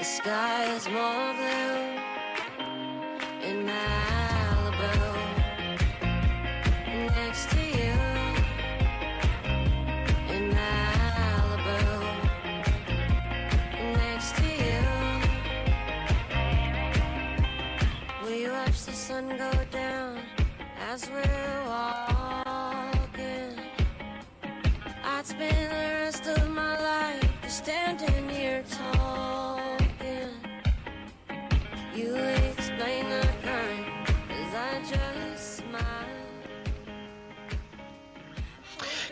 the sky is more blue in Malibu. Next to you, in Malibu. Next to you, we watch the sun go down as we're walking. I'd spend the rest of my life standing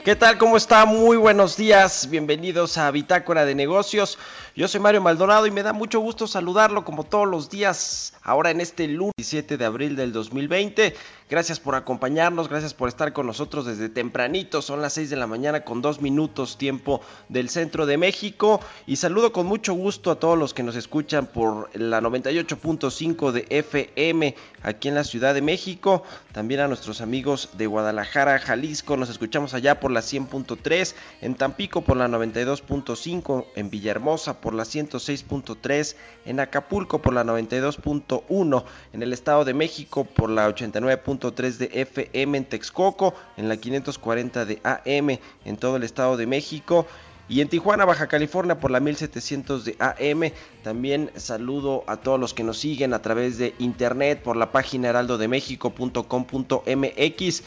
¿Qué tal? ¿Cómo está? Muy buenos días. Bienvenidos a Bitácora de Negocios. Yo soy Mario Maldonado y me da mucho gusto saludarlo como todos los días, ahora en este lunes 17 de abril del 2020. Gracias por acompañarnos, gracias por estar con nosotros desde tempranito. Son las 6 de la mañana con dos minutos tiempo del centro de México. Y saludo con mucho gusto a todos los que nos escuchan por la 98.5 de FM aquí en la Ciudad de México. También a nuestros amigos de Guadalajara, Jalisco. Nos escuchamos allá por la 100.3, en Tampico por la 92.5, en Villahermosa por la 106.3, en Acapulco por la 92.1, en el Estado de México por la 89.3 de FM, en Texcoco, en la 540 de AM, en todo el Estado de México. Y en Tijuana, Baja California, por la 1700 de AM. También saludo a todos los que nos siguen a través de internet por la página heraldodemexico.com.mx.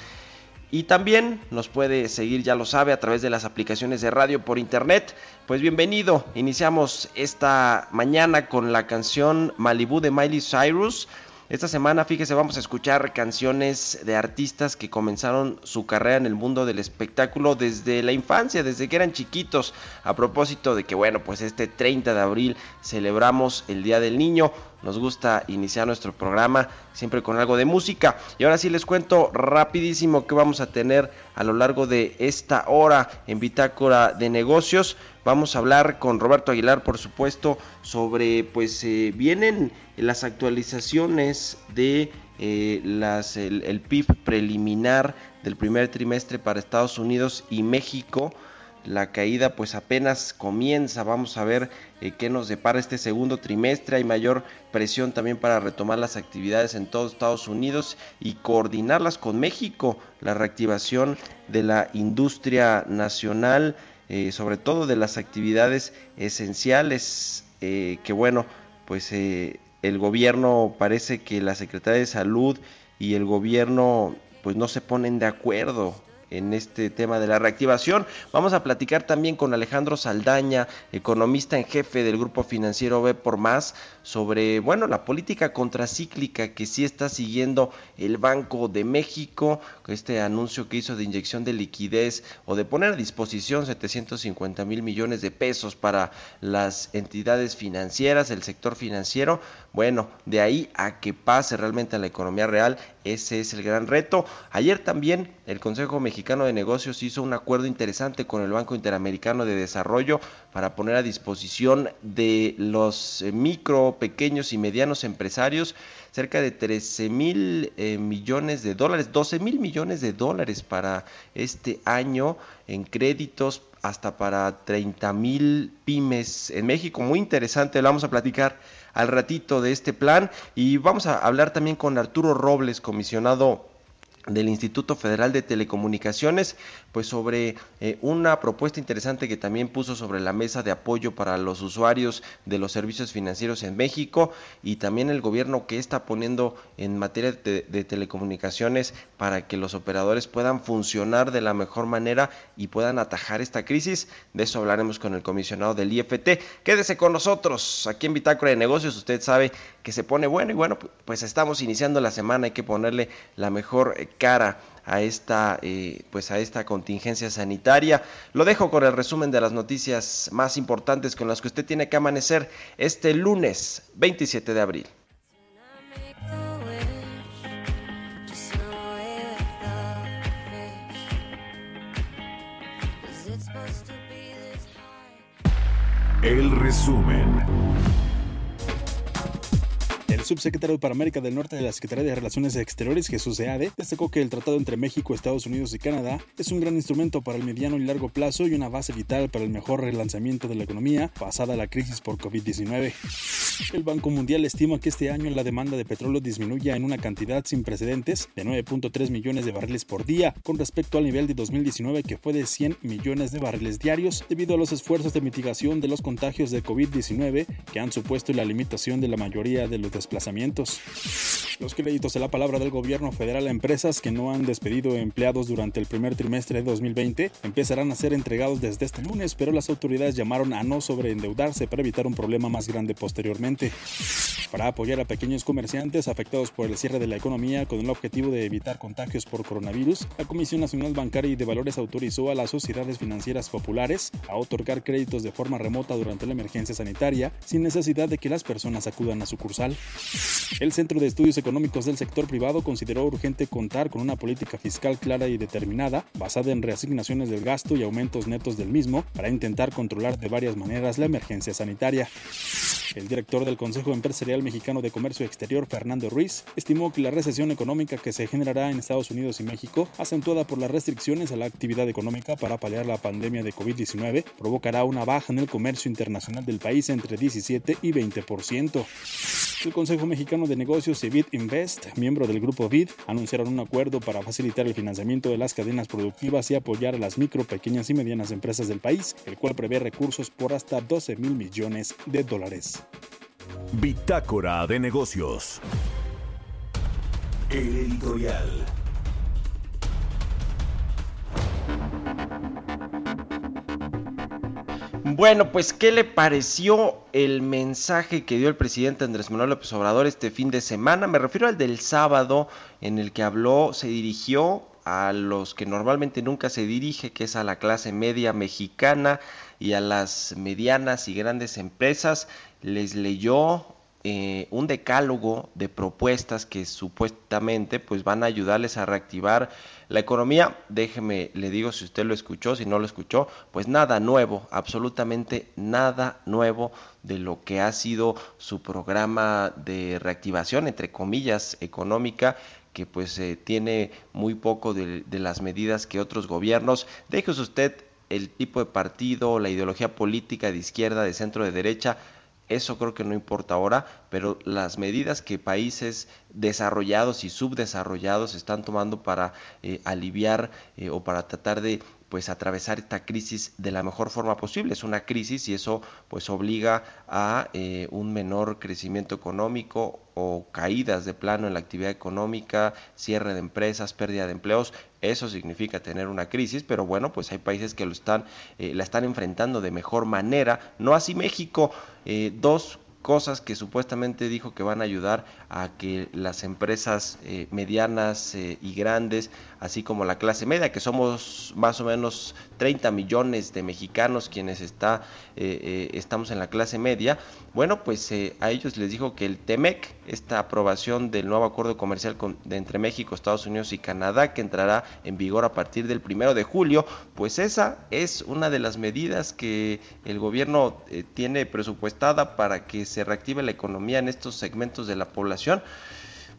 Y también nos puede seguir, ya lo sabe, a través de las aplicaciones de radio por internet. Pues bienvenido, iniciamos esta mañana con la canción Malibu de Miley Cyrus. Esta semana, fíjese, vamos a escuchar canciones de artistas que comenzaron su carrera en el mundo del espectáculo desde la infancia, desde que eran chiquitos. A propósito de que, bueno, pues este 30 de abril celebramos el Día del Niño. Nos gusta iniciar nuestro programa siempre con algo de música. Y ahora sí les cuento rapidísimo que vamos a tener a lo largo de esta hora en Bitácora de Negocios. Vamos a hablar con Roberto Aguilar, por supuesto, sobre, pues eh, vienen las actualizaciones de eh, las, el, el PIB preliminar del primer trimestre para Estados Unidos y México la caída pues apenas comienza. Vamos a ver eh, qué nos depara este segundo trimestre. Hay mayor presión también para retomar las actividades en todos Estados Unidos y coordinarlas con México. La reactivación de la industria nacional, eh, sobre todo de las actividades esenciales, eh, que bueno, pues el gobierno parece que la Secretaría de Salud y el gobierno pues no se ponen de acuerdo en este tema de la reactivación. Vamos a platicar también con Alejandro Saldaña, economista en jefe del grupo financiero B por Más, sobre, bueno, la política contracíclica que sí está siguiendo el Banco de México, este anuncio que hizo de inyección de liquidez o de poner a disposición 750 mil millones de pesos para las entidades financieras, el sector financiero. Bueno, de ahí a que pase realmente a la economía real, ese es el gran reto. Ayer también el Consejo Mexicano de Negocios hizo un acuerdo interesante con el Banco Interamericano de Desarrollo para poner a disposición de los eh, micro, pequeños y medianos empresarios cerca de 13 mil eh, millones de dólares, 12 mil millones de dólares para este año en créditos hasta para 30 mil pymes en México. Muy interesante, lo vamos a platicar al ratito de este plan y vamos a hablar también con Arturo Robles, comisionado del Instituto Federal de Telecomunicaciones, pues sobre eh, una propuesta interesante que también puso sobre la mesa de apoyo para los usuarios de los servicios financieros en México y también el gobierno que está poniendo en materia de, de telecomunicaciones para que los operadores puedan funcionar de la mejor manera y puedan atajar esta crisis. De eso hablaremos con el comisionado del IFT. Quédese con nosotros aquí en Bitácora de Negocios. Usted sabe que se pone bueno y bueno, pues estamos iniciando la semana, hay que ponerle la mejor eh, cara a esta eh, pues a esta contingencia sanitaria. Lo dejo con el resumen de las noticias más importantes con las que usted tiene que amanecer este lunes 27 de abril. El resumen. Subsecretario para América del Norte de la Secretaría de Relaciones Exteriores, Jesús Seade, destacó que el tratado entre México, Estados Unidos y Canadá es un gran instrumento para el mediano y largo plazo y una base vital para el mejor relanzamiento de la economía pasada la crisis por COVID-19. El Banco Mundial estima que este año la demanda de petróleo disminuya en una cantidad sin precedentes de 9.3 millones de barriles por día con respecto al nivel de 2019 que fue de 100 millones de barriles diarios debido a los esfuerzos de mitigación de los contagios de COVID-19 que han supuesto la limitación de la mayoría de los desplazamientos los créditos de la palabra del gobierno federal a empresas que no han despedido empleados durante el primer trimestre de 2020 empezarán a ser entregados desde este lunes, pero las autoridades llamaron a no sobreendeudarse para evitar un problema más grande posteriormente. Para apoyar a pequeños comerciantes afectados por el cierre de la economía con el objetivo de evitar contagios por coronavirus, la Comisión Nacional Bancaria y de Valores autorizó a las sociedades financieras populares a otorgar créditos de forma remota durante la emergencia sanitaria sin necesidad de que las personas acudan a sucursal. El Centro de Estudios Económicos del Sector Privado consideró urgente contar con una política fiscal clara y determinada, basada en reasignaciones del gasto y aumentos netos del mismo, para intentar controlar de varias maneras la emergencia sanitaria. El director del Consejo Empresarial Mexicano de Comercio Exterior, Fernando Ruiz, estimó que la recesión económica que se generará en Estados Unidos y México, acentuada por las restricciones a la actividad económica para paliar la pandemia de COVID-19, provocará una baja en el comercio internacional del país entre 17 y 20%. El Consejo Mexicano de Negocios y BID Invest, miembro del grupo BID, anunciaron un acuerdo para facilitar el financiamiento de las cadenas productivas y apoyar a las micro, pequeñas y medianas empresas del país, el cual prevé recursos por hasta 12 mil millones de dólares. Bitácora de negocios. El editorial. Bueno, pues ¿qué le pareció el mensaje que dio el presidente Andrés Manuel López Obrador este fin de semana? Me refiero al del sábado en el que habló, se dirigió a los que normalmente nunca se dirige, que es a la clase media mexicana y a las medianas y grandes empresas. Les leyó eh, un decálogo de propuestas que supuestamente pues van a ayudarles a reactivar la economía. Déjeme, le digo si usted lo escuchó, si no lo escuchó, pues nada nuevo, absolutamente nada nuevo de lo que ha sido su programa de reactivación, entre comillas, económica que pues eh, tiene muy poco de, de las medidas que otros gobiernos. Déjese usted el tipo de partido, la ideología política de izquierda, de centro, de derecha, eso creo que no importa ahora, pero las medidas que países desarrollados y subdesarrollados están tomando para eh, aliviar eh, o para tratar de pues atravesar esta crisis de la mejor forma posible. Es una crisis y eso pues obliga a eh, un menor crecimiento económico o caídas de plano en la actividad económica, cierre de empresas, pérdida de empleos. Eso significa tener una crisis, pero bueno, pues hay países que lo están, eh, la están enfrentando de mejor manera. No así México. Eh, dos cosas que supuestamente dijo que van a ayudar a que las empresas eh, medianas eh, y grandes, así como la clase media, que somos más o menos 30 millones de mexicanos quienes está, eh, estamos en la clase media, bueno, pues a ellos les dijo que el TEMEC, esta aprobación del nuevo acuerdo comercial de entre México, Estados Unidos y Canadá, que entrará en vigor a partir del primero de julio, pues esa es una de las medidas que el gobierno tiene presupuestada para que se reactive la economía en estos segmentos de la población.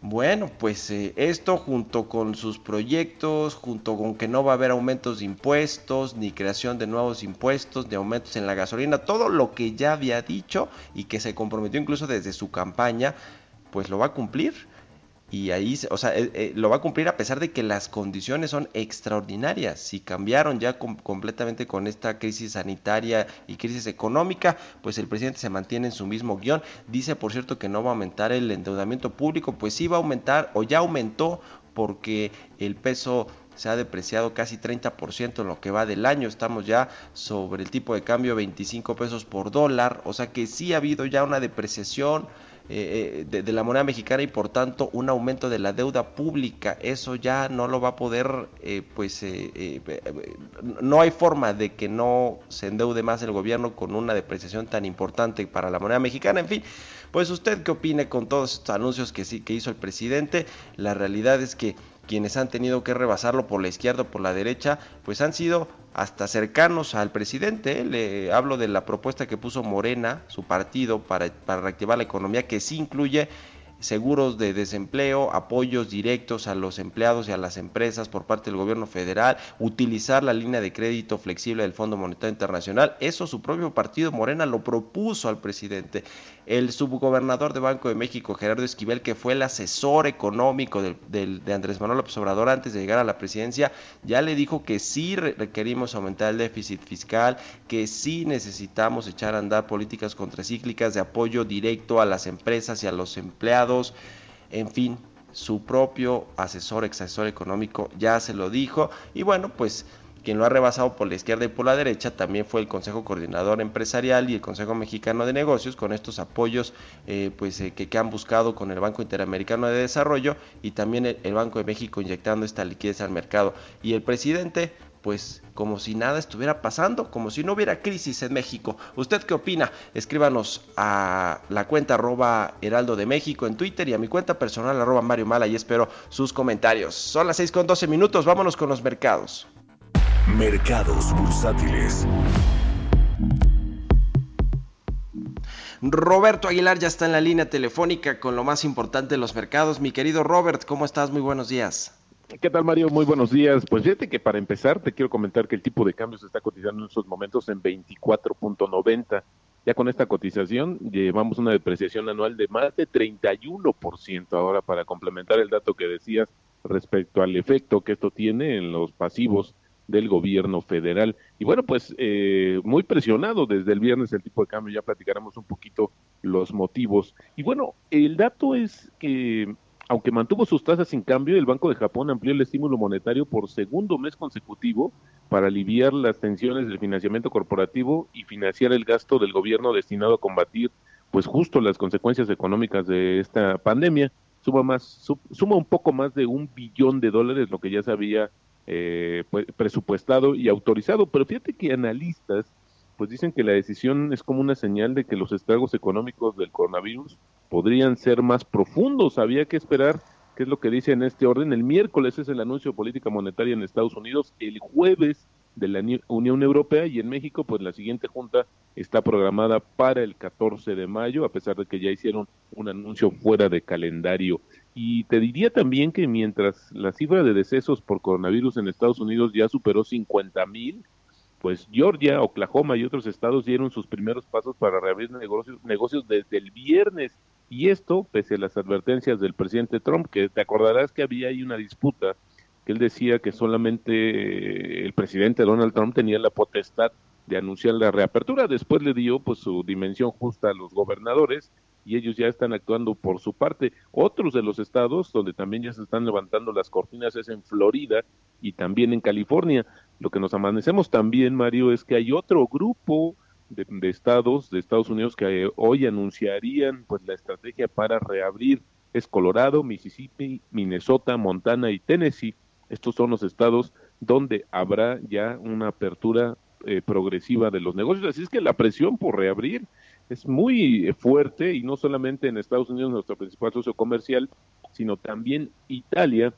Bueno, pues eh, esto junto con sus proyectos, junto con que no va a haber aumentos de impuestos, ni creación de nuevos impuestos, ni aumentos en la gasolina, todo lo que ya había dicho y que se comprometió incluso desde su campaña, pues lo va a cumplir. Y ahí, o sea, eh, eh, lo va a cumplir a pesar de que las condiciones son extraordinarias. Si cambiaron ya completamente con esta crisis sanitaria y crisis económica, pues el presidente se mantiene en su mismo guion. Dice, por cierto, que no va a aumentar el endeudamiento público, pues sí va a aumentar o ya aumentó porque el peso se ha depreciado casi 30% en lo que va del año. Estamos ya sobre el tipo de cambio 25 pesos por dólar. O sea que sí ha habido ya una depreciación eh, eh, de, la moneda mexicana y por tanto un aumento de la deuda pública. Eso ya no lo va a poder, eh, pues no hay forma de que no se endeude más el gobierno con una depreciación tan importante para la moneda mexicana. En fin, pues usted qué opine con todos estos anuncios que sí que hizo el presidente. La realidad es que quienes han tenido que rebasarlo por la izquierda o por la derecha, pues han sido hasta cercanos al presidente. ¿eh? Le hablo de la propuesta que puso Morena, su partido, para, para reactivar la economía, que sí incluye seguros de desempleo, apoyos directos a los empleados y a las empresas por parte del gobierno federal, utilizar la línea de crédito flexible del Fondo Monetario Internacional. Eso su propio partido Morena lo propuso al presidente. El subgobernador de Banco de México, Gerardo Esquivel, que fue el asesor económico de, Andrés Manuel López Obrador antes de llegar a la presidencia, ya le dijo que sí requerimos aumentar el déficit fiscal, que sí necesitamos echar a andar políticas contracíclicas de apoyo directo a las empresas y a los empleados. En fin, su propio asesor, ex asesor económico ya se lo dijo. Y bueno, pues quien lo ha rebasado por la izquierda y por la derecha también fue el Consejo Coordinador Empresarial y el Consejo Mexicano de Negocios con estos apoyos eh, pues, eh, que, han buscado con el Banco Interamericano de Desarrollo y también el, Banco de México inyectando esta liquidez al mercado. Y el presidente pues como si nada estuviera pasando, como si no hubiera crisis en México. ¿Usted qué opina? Escríbanos a la cuenta arroba Heraldo de México en Twitter y a mi cuenta personal arroba Mario Mala y espero sus comentarios. Son las 6 con 12 minutos, vámonos con los mercados. Mercados bursátiles. Roberto Aguilar ya está en la línea telefónica con lo más importante de los mercados. Mi querido Robert, ¿cómo estás? Muy buenos días. ¿Qué tal, Mario? Muy buenos días. Pues fíjate que para empezar te quiero comentar que el tipo de cambio se está cotizando en estos momentos en 24.90. Ya con esta cotización llevamos una depreciación anual de más de 31%. Ahora, para complementar el dato que decías respecto al efecto que esto tiene en los pasivos del gobierno federal. Y bueno, pues eh, muy presionado desde el viernes el tipo de cambio, ya platicaremos un poquito los motivos. Y bueno, el dato es que aunque mantuvo sus tasas sin cambio, el Banco de Japón amplió el estímulo monetario por segundo mes consecutivo para aliviar las tensiones del financiamiento corporativo y financiar el gasto del gobierno destinado a combatir pues justo las consecuencias económicas de esta pandemia. Suma más suma un poco más de un billón de dólares, lo que ya se había eh, pues, presupuestado y autorizado. Pero fíjate que analistas pues dicen que la decisión es como una señal de que los estragos económicos del coronavirus podrían ser más profundos. Había que esperar qué es lo que dice en este orden. El miércoles es el anuncio de política monetaria en Estados Unidos, el jueves de la Unión Europea y en México pues la siguiente junta está programada para el 14 de mayo, a pesar de que ya hicieron un anuncio fuera de calendario. Y te diría también que mientras la cifra de decesos por coronavirus en Estados Unidos ya superó 50 mil, pues Georgia, Oklahoma y otros estados dieron sus primeros pasos para reabrir negocios, negocios desde el viernes. Y esto, pese a las advertencias del presidente Trump, que te acordarás que había ahí una disputa, que él decía que solamente eh, el presidente Donald Trump tenía la potestad de anunciar la reapertura. Después le dio pues su dimensión justa a los gobernadores y ellos ya están actuando por su parte. Otros de los estados donde también ya se están levantando las cortinas es en Florida y también en California. Lo que nos amanecemos también, Mario, es que hay otro grupo de, estados de Estados Unidos que hoy anunciarían pues la estrategia para reabrir es Colorado, Mississippi, Minnesota, Montana y Tennessee. Estos son los estados donde habrá ya una apertura eh, progresiva de los negocios. Así es que la presión por reabrir es muy fuerte y no solamente en Estados Unidos, nuestro principal socio comercial, sino también Italia.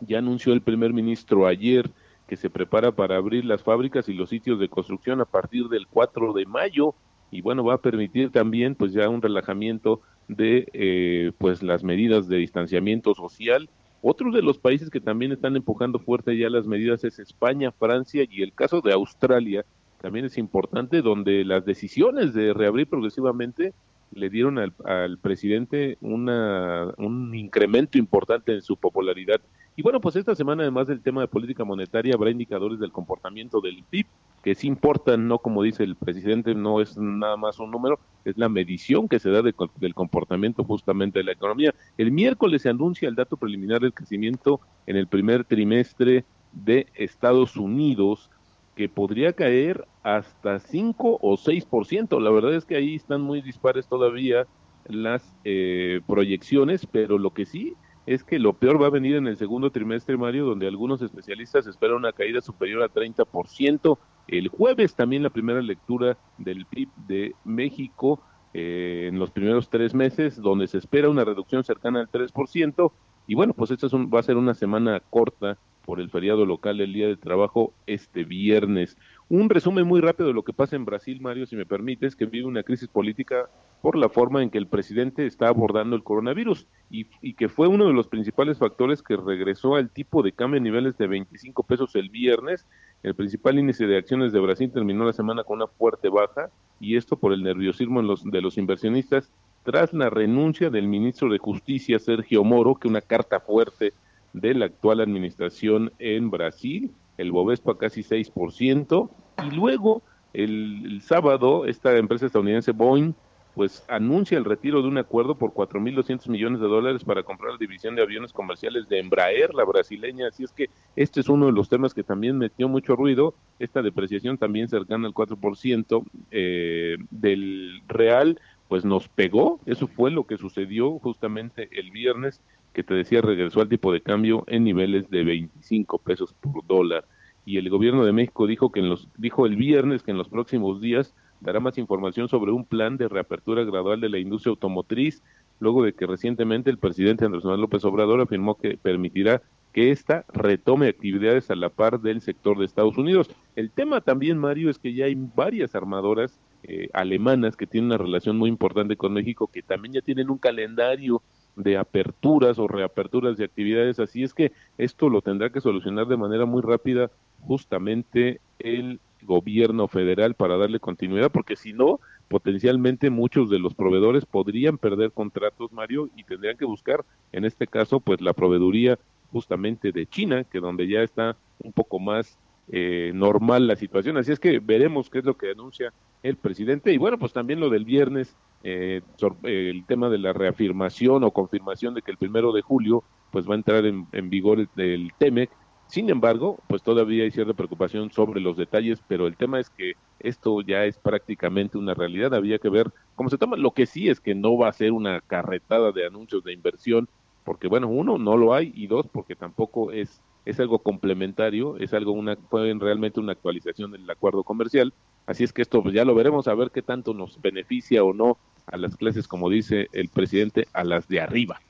Ya anunció el primer ministro ayer que se prepara para abrir las fábricas y los sitios de construcción a partir del 4 de mayo y bueno, va a permitir también pues ya un relajamiento de eh, pues las medidas de distanciamiento social. Otro de los países que también están empujando fuerte ya las medidas es España, Francia y el caso de Australia, también es importante, donde las decisiones de reabrir progresivamente le dieron al, al presidente una, un incremento importante en su popularidad. Y bueno, pues esta semana, además del tema de política monetaria, habrá indicadores del comportamiento del PIB, que sí importan, no como dice el presidente, no es nada más un número, es la medición que se da de, del comportamiento justamente de la economía. El miércoles se anuncia el dato preliminar del crecimiento en el primer trimestre de Estados Unidos, que podría caer hasta 5 o 6%. La verdad es que ahí están muy dispares todavía las eh, proyecciones, pero lo que sí es que lo peor va a venir en el segundo trimestre, Mario, donde algunos especialistas esperan una caída superior a 30%. El jueves también la primera lectura del PIB de México eh, en los primeros tres meses, donde se espera una reducción cercana al 3%. Y bueno, pues esta es va a ser una semana corta por el feriado local del Día de Trabajo este viernes. Un resumen muy rápido de lo que pasa en Brasil, Mario, si me permites, que vive una crisis política por la forma en que el presidente está abordando el coronavirus y, que fue uno de los principales factores que regresó al tipo de cambio a niveles de 25 pesos el viernes. El principal índice de acciones de Brasil terminó la semana con una fuerte baja y esto por el nerviosismo en los, de los inversionistas tras la renuncia del ministro de Justicia, Sergio Moro, que una carta fuerte de la actual administración en Brasil, el Bovespa casi 6%, y luego el, sábado esta empresa estadounidense Boeing pues anuncia el retiro de un acuerdo por 4.200 millones de dólares para comprar la división de aviones comerciales de Embraer, la brasileña. Así es que este es uno de los temas que también metió mucho ruido. Esta depreciación también cercana al 4% eh, del real, pues nos pegó. Eso fue lo que sucedió justamente el viernes que te decía regresó al tipo de cambio en niveles de 25 pesos por dólar. Y el gobierno de México dijo que en los dijo el viernes que en los próximos días dará más información sobre un plan de reapertura gradual de la industria automotriz, luego de que recientemente el presidente Andrés Manuel López Obrador afirmó que permitirá que ésta retome actividades a la par del sector de Estados Unidos. El tema también, Mario, es que ya hay varias armadoras eh, alemanas que tienen una relación muy importante con México, que también ya tienen un calendario de aperturas o reaperturas de actividades, así es que esto lo tendrá que solucionar de manera muy rápida justamente el gobierno federal para darle continuidad, porque si no, potencialmente muchos de los proveedores podrían perder contratos, Mario, y tendrían que buscar, en este caso, pues la proveeduría justamente de China, que donde ya está un poco más eh, normal la situación. Así es que veremos qué es lo que anuncia el presidente. Y bueno, pues también lo del viernes, eh, el tema de la reafirmación o confirmación de que el primero de julio pues va a entrar en, en vigor el, el, TEMEC. Sin embargo, pues todavía hay cierta preocupación sobre los detalles, pero el tema es que esto ya es prácticamente una realidad. Había que ver cómo se toma. Lo que sí es que no va a ser una carretada de anuncios de inversión, porque bueno, uno, no lo hay, y dos, porque tampoco es es algo complementario, es algo una pueden realmente una actualización del acuerdo comercial, así es que esto pues, ya lo veremos a ver qué tanto nos beneficia o no a las clases como dice el presidente a las de arriba.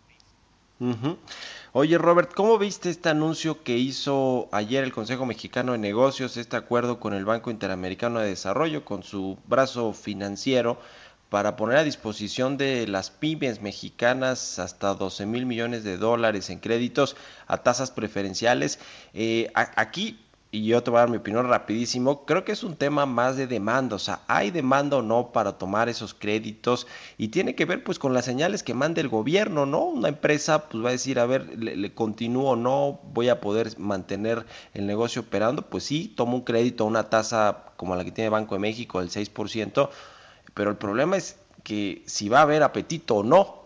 Oye Robert, ¿cómo viste este anuncio que hizo ayer el Consejo Mexicano de Negocios, este acuerdo con el Banco Interamericano de Desarrollo, con su brazo financiero? para poner a disposición de las pymes mexicanas hasta 12 mil millones de dólares en créditos a tasas preferenciales. Eh, aquí, y yo te voy a dar mi opinión rapidísimo, creo que es un tema más de demanda, o sea, hay demanda o no para tomar esos créditos y tiene que ver pues con las señales que manda el gobierno, ¿no? Una empresa pues va a decir, a ver, le, le continúo o no, voy a poder mantener el negocio operando, pues sí, tomo un crédito a una tasa como la que tiene Banco de México, el 6%, pero el problema es que si va a haber apetito o no.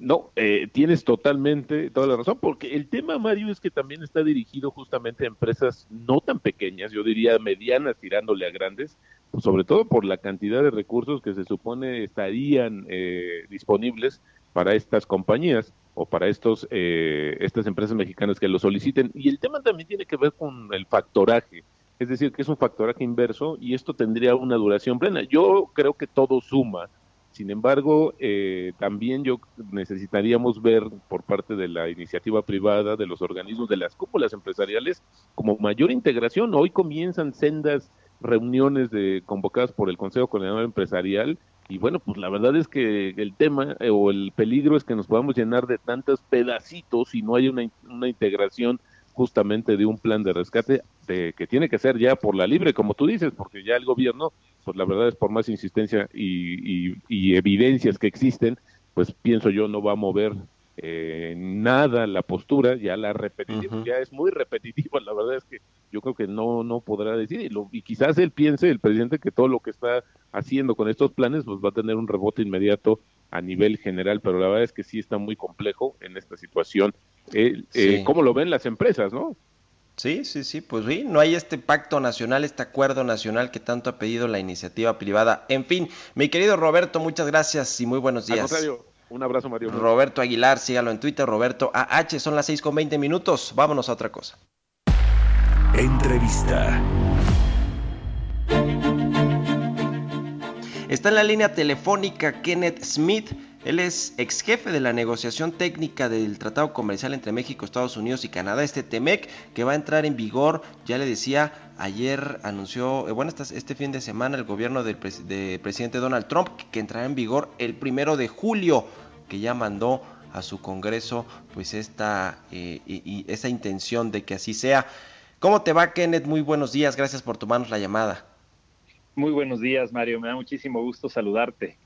No, eh, tienes totalmente toda la razón, porque el tema, Mario, es que también está dirigido justamente a empresas no tan pequeñas, yo diría medianas tirándole a grandes, pues sobre todo por la cantidad de recursos que se supone estarían eh, disponibles para estas compañías o para estos eh, estas empresas mexicanas que lo soliciten. Y el tema también tiene que ver con el factoraje es decir, que es un factoraje inverso y esto tendría una duración plena. Yo creo que todo suma. Sin embargo, eh, también yo necesitaríamos ver por parte de la iniciativa privada, de los organismos, de las cúpulas empresariales, como mayor integración. Hoy comienzan sendas reuniones de, convocadas por el Consejo Coordinador Empresarial y bueno, pues la verdad es que el tema eh, o el peligro es que nos podamos llenar de tantos pedacitos y no hay una, una integración justamente de un plan de rescate de, que tiene que ser ya por la libre, como tú dices, porque ya el gobierno, pues la verdad es por más insistencia y, y evidencias que existen, pues pienso yo no va a mover eh, nada la postura, ya la repetitiva, ya es muy repetitiva, la verdad es que yo creo que no, no podrá decir, y, y, quizás él piense, el presidente, que todo lo que está haciendo con estos planes, pues va a tener un rebote inmediato a nivel general, pero la verdad es que sí está muy complejo en esta situación. Eh, eh, ¿Cómo lo ven las empresas, no? Sí, sí, sí, pues sí, no hay este pacto nacional, este acuerdo nacional que tanto ha pedido la iniciativa privada. En fin, mi querido Roberto, muchas gracias y muy buenos días. Un abrazo, Mario. Roberto Aguilar, sígalo en Twitter, Roberto AH, son las 6 con 20 minutos. Vámonos a otra cosa. Entrevista. Está en la línea telefónica Kenneth Smith. Él es ex jefe de la negociación técnica del Tratado Comercial entre México, Estados Unidos y Canadá, este TEMEC, que va a entrar en vigor, ya le decía, ayer anunció, eh, bueno, este fin de semana el gobierno del presidente Donald Trump, que entrará en vigor el primero de julio que ya mandó a su Congreso pues esta, eh, y, esa intención de que así sea. ¿Cómo te va, Kenneth? Muy buenos días, gracias por tomarnos la llamada. Muy buenos días, Mario, me da muchísimo gusto saludarte.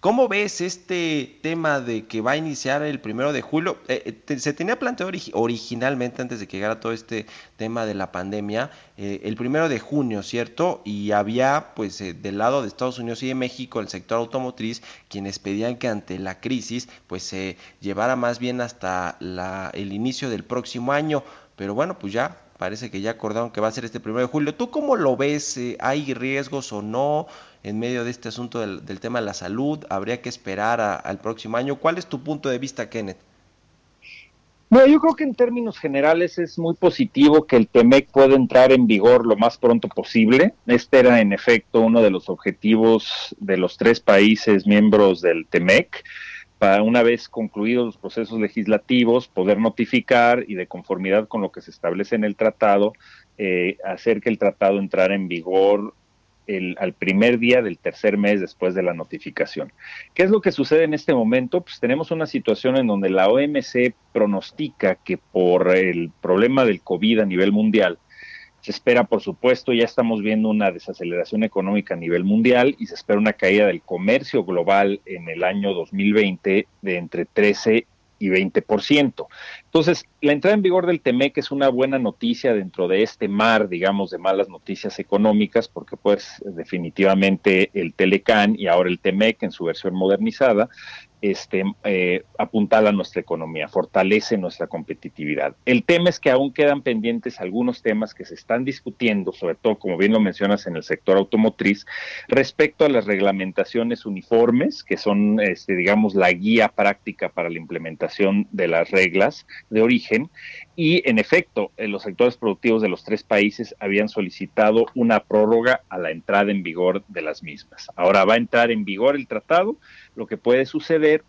¿Cómo ves este tema de que va a iniciar el primero de julio? Eh, eh, se tenía planteado originalmente, antes de que llegara todo este tema de la pandemia, eh, el primero de junio, ¿cierto? Y había, pues, del lado de Estados Unidos y de México, el sector automotriz, quienes pedían que ante la crisis, pues, se llevara más bien hasta la, el inicio del próximo año. Pero bueno, pues ya parece que ya acordaron que va a ser este primero de julio. ¿Tú cómo lo ves? ¿Hay riesgos o no? En medio de este asunto del, tema de la salud? ¿Habría que esperar al próximo año? ¿Cuál es tu punto de vista, Kenneth? Bueno, yo creo que en términos generales es muy positivo que el TEMEC pueda entrar en vigor lo más pronto posible. Este era en efecto uno de los objetivos de los tres países miembros del TEMEC para una vez concluidos los procesos legislativos poder notificar y de conformidad con lo que se establece en el tratado, eh, hacer que el tratado entrara en vigor al primer día del tercer mes después de la notificación. ¿Qué es lo que sucede en este momento? Pues tenemos una situación en donde la OMC pronostica que por el problema del COVID a nivel mundial, se espera, por supuesto, ya estamos viendo una desaceleración económica a nivel mundial y se espera una caída del comercio global en el año 2020 de entre 13 y 20%. Entonces, la entrada en vigor del TEMEC es una buena noticia dentro de este mar, digamos, de malas noticias económicas, porque pues definitivamente el Telecan y ahora el TEMEC en su versión modernizada este, eh, apuntala nuestra economía, fortalece nuestra competitividad. El tema es que aún quedan pendientes algunos temas que se están discutiendo, sobre todo, como bien lo mencionas, en el sector automotriz, respecto a las reglamentaciones uniformes, que son, este, digamos, la guía práctica para la implementación de las reglas de origen. Y, en efecto, en los sectores productivos de los tres países habían solicitado una prórroga a la entrada en vigor de las mismas. Ahora va a entrar en vigor el tratado lo que puede suceder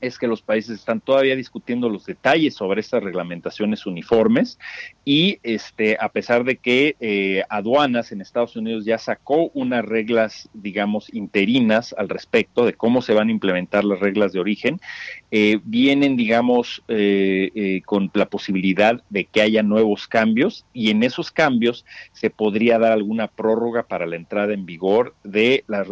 es que los países están todavía discutiendo los detalles sobre estas reglamentaciones uniformes y este a pesar de que eh, aduanas en Estados Unidos ya sacó unas reglas digamos interinas al respecto de cómo se van a implementar las reglas de origen eh, vienen digamos eh, con la posibilidad de que haya nuevos cambios y en esos cambios se podría dar alguna prórroga para la entrada en vigor de las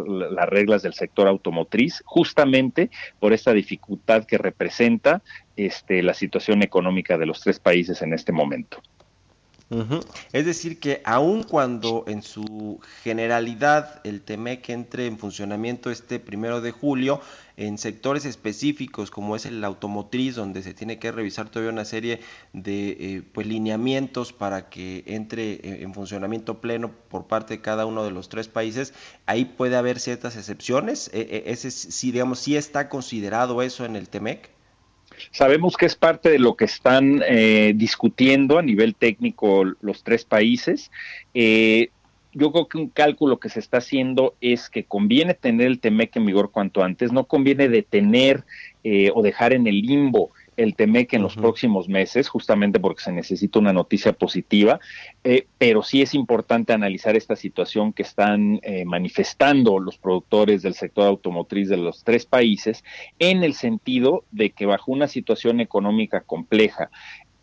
reglas del sector automotriz justamente por esta dificultad que representa este, la situación económica de los tres países en este momento. Es decir, que aun cuando en su generalidad el TEMEC entre en funcionamiento este primero de julio, en sectores específicos como es el automotriz, donde se tiene que revisar todavía una serie de eh, pues, lineamientos para que entre eh, en funcionamiento pleno por parte de cada uno de los tres países, ahí puede haber ciertas excepciones. E, e, ese, si digamos, sí está considerado eso en el TEMEC. Sabemos que es parte de lo que están eh, discutiendo a nivel técnico los tres países. Eh, yo creo que un cálculo que se está haciendo es que conviene tener el TEMEC en vigor cuanto antes, no conviene detener eh, o dejar en el limbo el TEMEC en los próximos meses, justamente porque se necesita una noticia positiva, eh, pero sí es importante analizar esta situación que están eh, manifestando los productores del sector automotriz de los tres países, en el sentido de que bajo una situación económica compleja,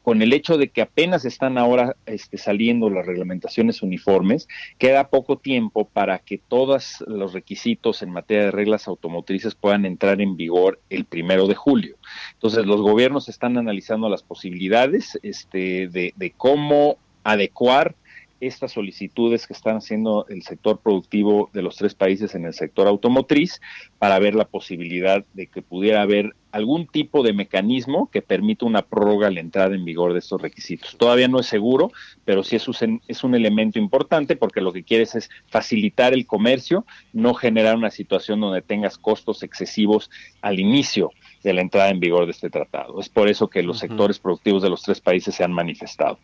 con el hecho de que apenas están ahora este, saliendo las reglamentaciones uniformes, queda poco tiempo para que todos los requisitos en materia de reglas automotrices puedan entrar en vigor el primero de julio. Entonces, los gobiernos están analizando las posibilidades este, de, de cómo adecuar estas solicitudes que están haciendo el sector productivo de los tres países en el sector automotriz para ver la posibilidad de que pudiera haber algún tipo de mecanismo que permita una prórroga a la entrada en vigor de estos requisitos. Todavía no es seguro, pero sí es un, es un elemento importante porque lo que quieres es facilitar el comercio, no generar una situación donde tengas costos excesivos al inicio de la entrada en vigor de este tratado. Es por eso que los sectores productivos de los tres países se han manifestado.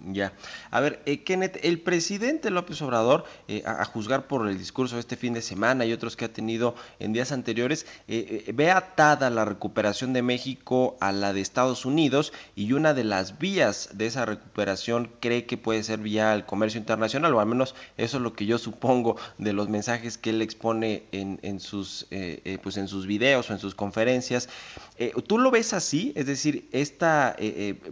Ya. A ver, eh, Kenneth, el presidente López Obrador, eh, a, juzgar por el discurso de este fin de semana y otros que ha tenido en días anteriores, eh, eh, ve atada la recuperación de México a la de Estados Unidos y una de las vías de esa recuperación cree que puede ser vía el comercio internacional, o al menos eso es lo que yo supongo de los mensajes que él expone en, en sus, pues en sus videos o en sus conferencias. ¿Tú lo ves así? Es decir, esta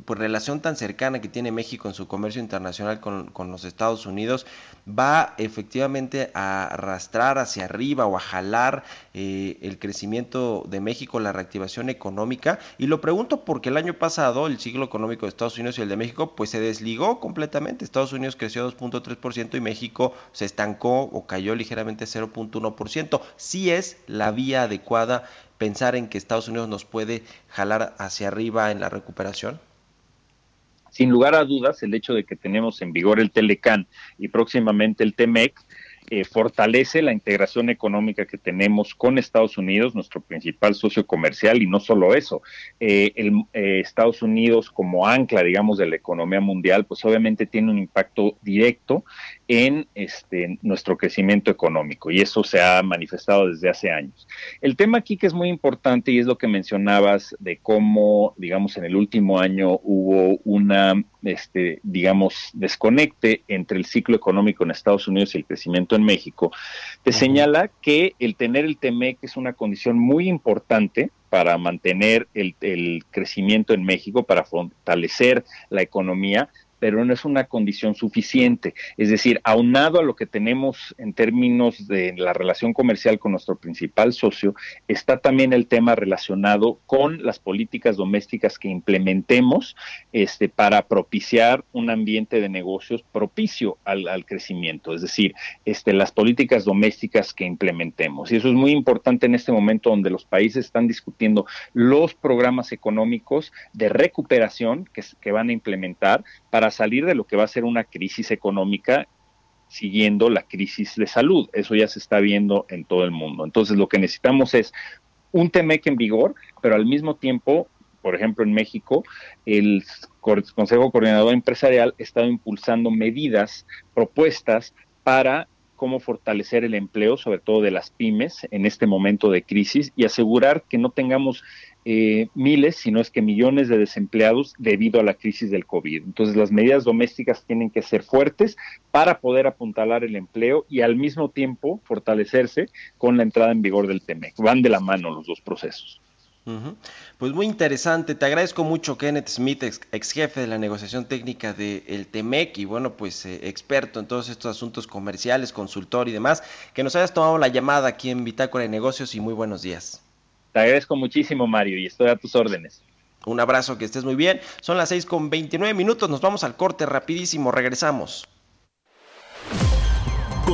pues relación tan cercana que tiene México en su comercio internacional con, con, los Estados Unidos va efectivamente a arrastrar hacia arriba o a jalar eh, el crecimiento de México, la reactivación económica. Y lo pregunto porque el año pasado el ciclo económico de Estados Unidos y el de México pues se desligó completamente. Estados Unidos creció 2.3% y México se estancó o cayó ligeramente 0.1%. Sí es la vía adecuada pensar en que Estados Unidos nos puede jalar hacia arriba en la recuperación? Sin lugar a dudas, el hecho de que tenemos en vigor el Telecan y próximamente el TEMEC eh, fortalece la integración económica que tenemos con Estados Unidos, nuestro principal socio comercial, y no solo eso, eh, el, eh, Estados Unidos como ancla, digamos, de la economía mundial, pues obviamente tiene un impacto directo en este, nuestro crecimiento económico y eso se ha manifestado desde hace años. El tema aquí que es muy importante y es lo que mencionabas de cómo, digamos, en el último año hubo una, este, digamos, desconecte entre el ciclo económico en Estados Unidos y el crecimiento en México, te señala que el tener el TEMEC es una condición muy importante para mantener el, el crecimiento en México, para fortalecer la economía, pero no es una condición suficiente. Es decir, aunado a lo que tenemos en términos de la relación comercial con nuestro principal socio, está también el tema relacionado con las políticas domésticas que implementemos este, para propiciar un ambiente de negocios propicio al, al crecimiento, es decir, este, las políticas domésticas que implementemos. Y eso es muy importante en este momento donde los países están discutiendo los programas económicos de recuperación que, que van a implementar para salir de lo que va a ser una crisis económica siguiendo la crisis de salud. Eso ya se está viendo en todo el mundo. Entonces lo que necesitamos es un TEMEC en vigor, pero al mismo tiempo, por ejemplo, en México, el Consejo Coordinador Empresarial está impulsando medidas, propuestas para cómo fortalecer el empleo, sobre todo de las pymes, en este momento de crisis y asegurar que no tengamos eh, miles, sino es que millones de desempleados debido a la crisis del COVID. Entonces las medidas domésticas tienen que ser fuertes para poder apuntalar el empleo y al mismo tiempo fortalecerse con la entrada en vigor del TEMEC. Van de la mano los dos procesos. Pues muy interesante, te agradezco mucho Kenneth Smith, ex, jefe de la negociación técnica del TEMEC y bueno, pues eh, experto en todos estos asuntos comerciales, consultor y demás, que nos hayas tomado la llamada aquí en Bitácora de Negocios y muy buenos días. Te agradezco muchísimo, Mario, y estoy a tus órdenes. Un abrazo, que estés muy bien. Son las 6 con 29 minutos, nos vamos al corte rapidísimo, regresamos.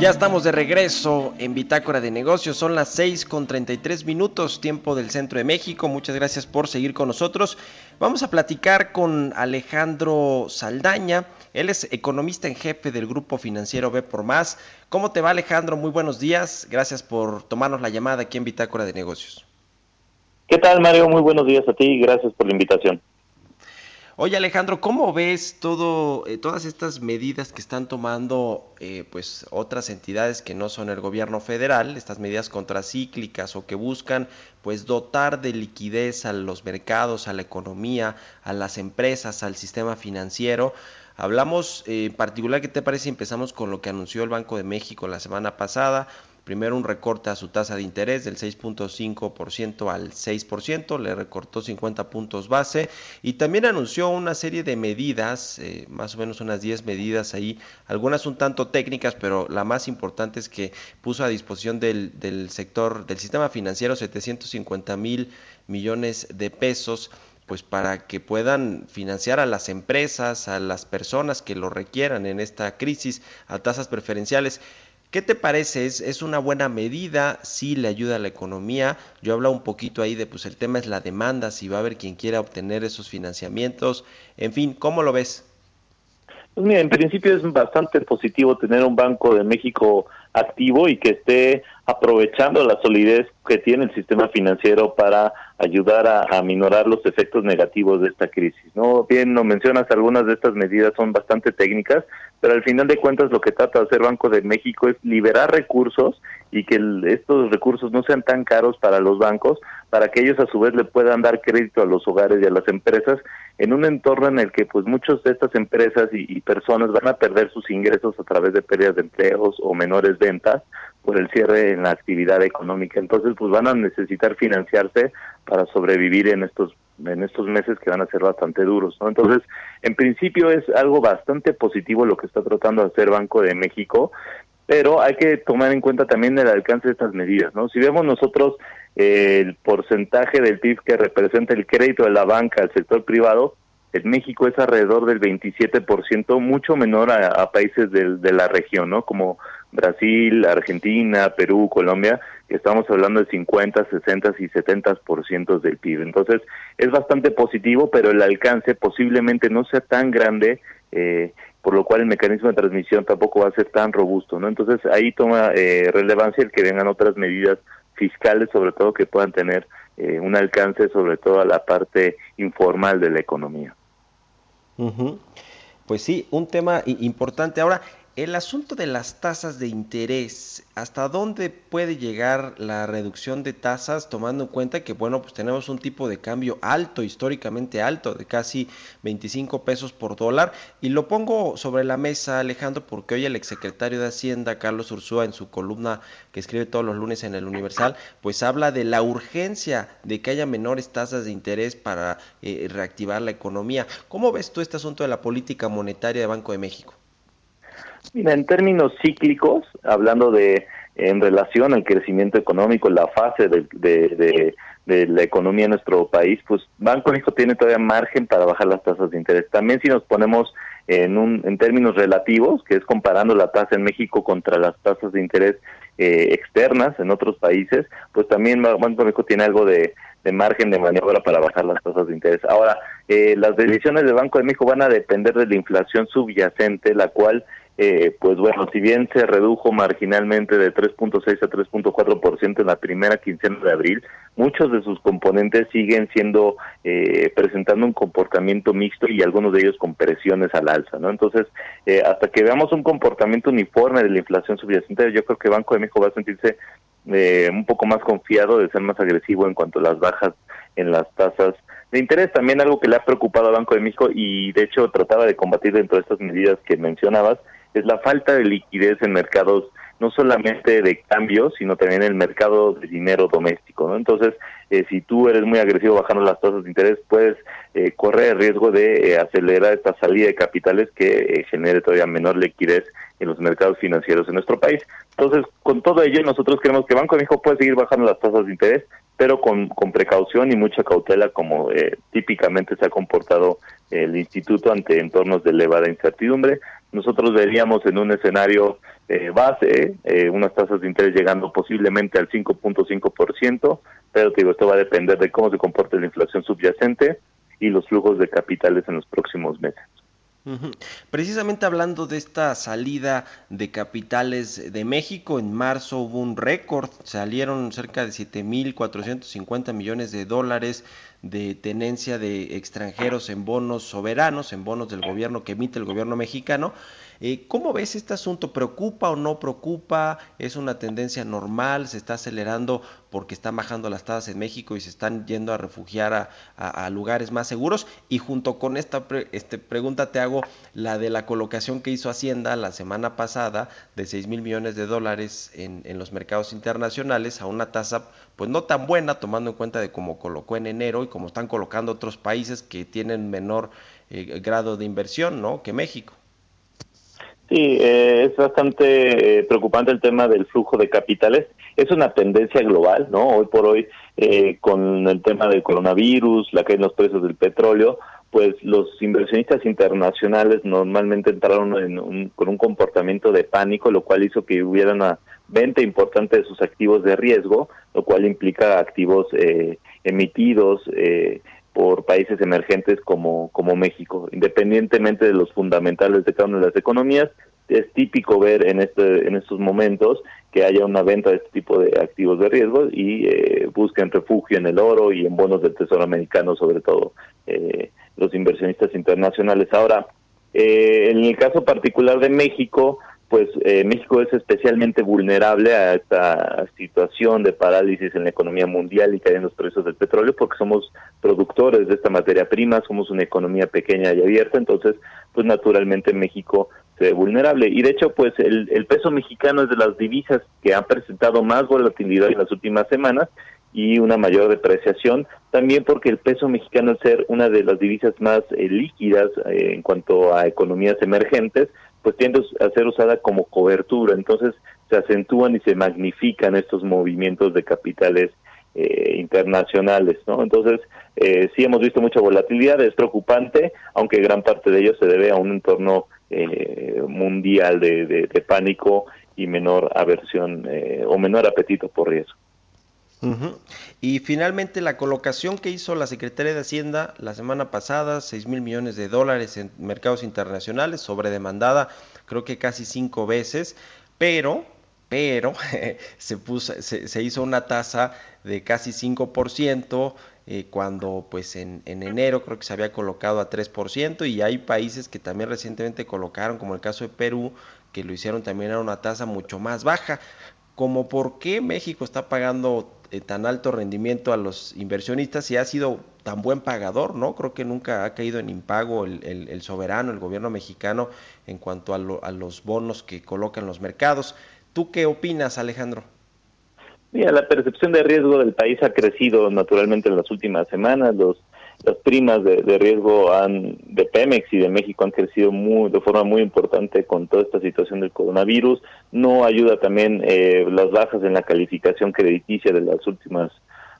Ya estamos de regreso en Bitácora de Negocios. Son las 6 con 33 minutos, tiempo del centro de México. Muchas gracias por seguir con nosotros. Vamos a platicar con Alejandro Saldaña. Él es economista en jefe del grupo financiero B por Más. ¿Cómo te va, Alejandro? Muy buenos días. Gracias por tomarnos la llamada aquí en Bitácora de Negocios. ¿Qué tal, Mario? Muy buenos días a ti y gracias por la invitación. Oye Alejandro, ¿cómo ves todo, eh, todas estas medidas que están tomando eh, pues otras entidades que no son el gobierno federal, estas medidas contracíclicas o que buscan pues dotar de liquidez a los mercados, a la economía, a las empresas, al sistema financiero? Hablamos eh, en particular, ¿qué te parece? Empezamos con lo que anunció el Banco de México la semana pasada, Primero un recorte a su tasa de interés del 6.5% al 6%, le recortó 50 puntos base y también anunció una serie de medidas, eh, más o menos unas 10 medidas ahí, algunas un tanto técnicas, pero la más importante es que puso a disposición del, del sector, del sistema financiero 750 mil millones de pesos pues para que puedan financiar a las empresas, a las personas que lo requieran en esta crisis a tasas preferenciales. ¿Qué te parece? ¿Es, ¿Es, una buena medida? ¿Sí le ayuda a la economía? Yo hablo un poquito ahí de, pues el tema es la demanda, si va a haber quien quiera obtener esos financiamientos. En fin, ¿cómo lo ves? Pues mira, en principio es bastante positivo tener un Banco de México activo y que esté aprovechando la solidez que tiene el sistema financiero para ayudar a, a minorar los efectos negativos de esta crisis. No bien no mencionas algunas de estas medidas son bastante técnicas, pero al final de cuentas lo que trata de hacer Banco de México es liberar recursos y que estos recursos no sean tan caros para los bancos, para que ellos a su vez le puedan dar crédito a los hogares y a las empresas en un entorno en el que pues muchas de estas empresas y, y personas van a perder sus ingresos a través de pérdidas de empleos o menores ventas por el cierre en la actividad económica. Entonces, pues van a necesitar financiarse para sobrevivir en estos en estos meses que van a ser bastante duros, ¿no? Entonces, en principio es algo bastante positivo lo que está tratando de hacer Banco de México, pero hay que tomar en cuenta también el alcance de estas medidas, ¿no? Si vemos nosotros el porcentaje del PIB que representa el crédito de la banca al sector privado, en México es alrededor del 27%, mucho menor a, países de, de, la región, ¿no? Como Brasil, Argentina, Perú, Colombia, estamos hablando de 50, 60 y 70% del PIB. Entonces, es bastante positivo, pero el alcance posiblemente no sea tan grande, eh, por lo cual el mecanismo de transmisión tampoco va a ser tan robusto, ¿no? Entonces, ahí toma eh, relevancia el que vengan otras medidas fiscales, sobre todo que puedan tener eh, un alcance sobre todo a la parte informal de la economía. Pues sí, un tema importante. Ahora, el asunto de las tasas de interés, ¿hasta dónde puede llegar la reducción de tasas tomando en cuenta que, bueno, pues tenemos un tipo de cambio alto, históricamente alto, de casi 25 pesos por dólar? Y lo pongo sobre la mesa, Alejandro, porque hoy el exsecretario de Hacienda, Carlos Ursúa, en su columna que escribe todos los lunes en el Universal, pues habla de la urgencia de que haya menores tasas de interés para eh, reactivar la economía. ¿Cómo ves tú este asunto de la política monetaria de Banco de México? Mira, en términos cíclicos, hablando de en relación al crecimiento económico, la fase de, de, de, de la economía en nuestro país, pues Banco México tiene todavía margen para bajar las tasas de interés. También si nos ponemos en, un, en términos relativos, que es comparando la tasa en México contra las tasas de interés eh, externas en otros países, pues también Banco México tiene algo de, de margen de maniobra para bajar las tasas de interés. Ahora, eh, las decisiones del Banco de México van a depender de la inflación subyacente, la cual eh, pues bueno, si bien se redujo marginalmente de 3.6 a 3.4% en la primera quincena de abril, muchos de sus componentes siguen siendo eh, presentando un comportamiento mixto y algunos de ellos con presiones al alza, ¿no? Entonces, eh, hasta que veamos un comportamiento uniforme de la inflación subyacente, yo creo que Banco de México va a sentirse eh, un poco más confiado de ser más agresivo en cuanto a las bajas en las tasas de interés. También algo que le ha preocupado al Banco de México y de hecho trataba de combatir dentro de estas medidas que mencionabas es la falta de liquidez en mercados no solamente de cambio, sino también el mercado de dinero doméstico. ¿no? Entonces, eh, si tú eres muy agresivo bajando las tasas de interés, puedes eh, correr el riesgo de eh, acelerar esta salida de capitales que eh, genere todavía menor liquidez en los mercados financieros en nuestro país. Entonces, con todo ello, nosotros creemos que Banco de México puede seguir bajando las tasas de interés, pero con, con precaución y mucha cautela, como eh, típicamente se ha comportado el instituto ante entornos de elevada incertidumbre. Nosotros veríamos en un escenario eh, base eh, unas tasas de interés llegando posiblemente al 5.5%, pero digo, esto va a depender de cómo se comporte la inflación subyacente y los flujos de capitales en los próximos meses. Precisamente hablando de esta salida de capitales de México, en marzo hubo un récord, salieron cerca de 7.450 millones de dólares de tenencia de extranjeros en bonos soberanos, en bonos del gobierno que emite el gobierno mexicano, eh, ¿Cómo ves este asunto? ¿Preocupa o no preocupa? ¿Es una tendencia normal? ¿Se está acelerando porque están bajando las tasas en México y se están yendo a refugiar a, lugares más seguros? Y junto con esta este, pregunta te hago la de la colocación que hizo Hacienda la semana pasada de 6 mil millones de dólares en, los mercados internacionales a una tasa pues no tan buena tomando en cuenta de cómo colocó en enero y como están colocando otros países que tienen menor eh, grado de inversión ¿no? que México. Sí, eh, es bastante eh, preocupante el tema del flujo de capitales. Es una tendencia global, ¿no? Hoy por hoy, eh, con el tema del coronavirus, la caída en los precios del petróleo, pues los inversionistas internacionales normalmente entraron con un comportamiento de pánico, lo cual hizo que hubiera una venta importante de sus activos de riesgo, lo cual implica activos emitidos, por países emergentes como, como México. Independientemente de los fundamentales de cada una de las economías, es típico ver en, este, en estos momentos que haya una venta de este tipo de activos de riesgo y eh, busquen refugio en el oro y en bonos del Tesoro americano, sobre todo eh, los inversionistas internacionales. Ahora, eh, en el caso particular de México, pues eh, México es especialmente vulnerable a esta situación de parálisis en la economía mundial y caen en los precios del petróleo porque somos productores de esta materia prima, somos una economía pequeña y abierta, entonces pues naturalmente México se ve vulnerable. Y de hecho pues el, el peso mexicano es de las divisas que han presentado más volatilidad en las últimas semanas y una mayor depreciación, también porque el peso mexicano al ser una de las divisas más eh, líquidas eh, en cuanto a economías emergentes, pues tiende a ser usada como cobertura, entonces se acentúan y se magnifican estos movimientos de capitales eh, internacionales, ¿no? Entonces, eh, sí hemos visto mucha volatilidad, es preocupante, aunque gran parte de ello se debe a un entorno eh, mundial de, de, pánico y menor aversión eh, o menor apetito por riesgo. Y finalmente la colocación que hizo la Secretaría de Hacienda la semana pasada, 6 mil millones de dólares en mercados internacionales, sobredemandada creo que casi cinco veces, pero, pero se, puso, se, hizo una tasa de casi 5%, eh, cuando pues en, en, enero creo que se había colocado a 3% y hay países que también recientemente colocaron, como el caso de Perú, que lo hicieron también a una tasa mucho más baja. Como por qué México está pagando eh, tan alto rendimiento a los inversionistas y ha sido tan buen pagador, ¿no? Creo que nunca ha caído en impago el, el, soberano, el gobierno mexicano, en cuanto a, a, los bonos que colocan los mercados. ¿Tú qué opinas, Alejandro? Mira, la percepción de riesgo del país ha crecido naturalmente en las últimas semanas. Los las primas de, riesgo han, de Pemex y de México han crecido muy, de forma muy importante con toda esta situación del coronavirus. No ayuda también eh, las bajas en la calificación crediticia de las últimas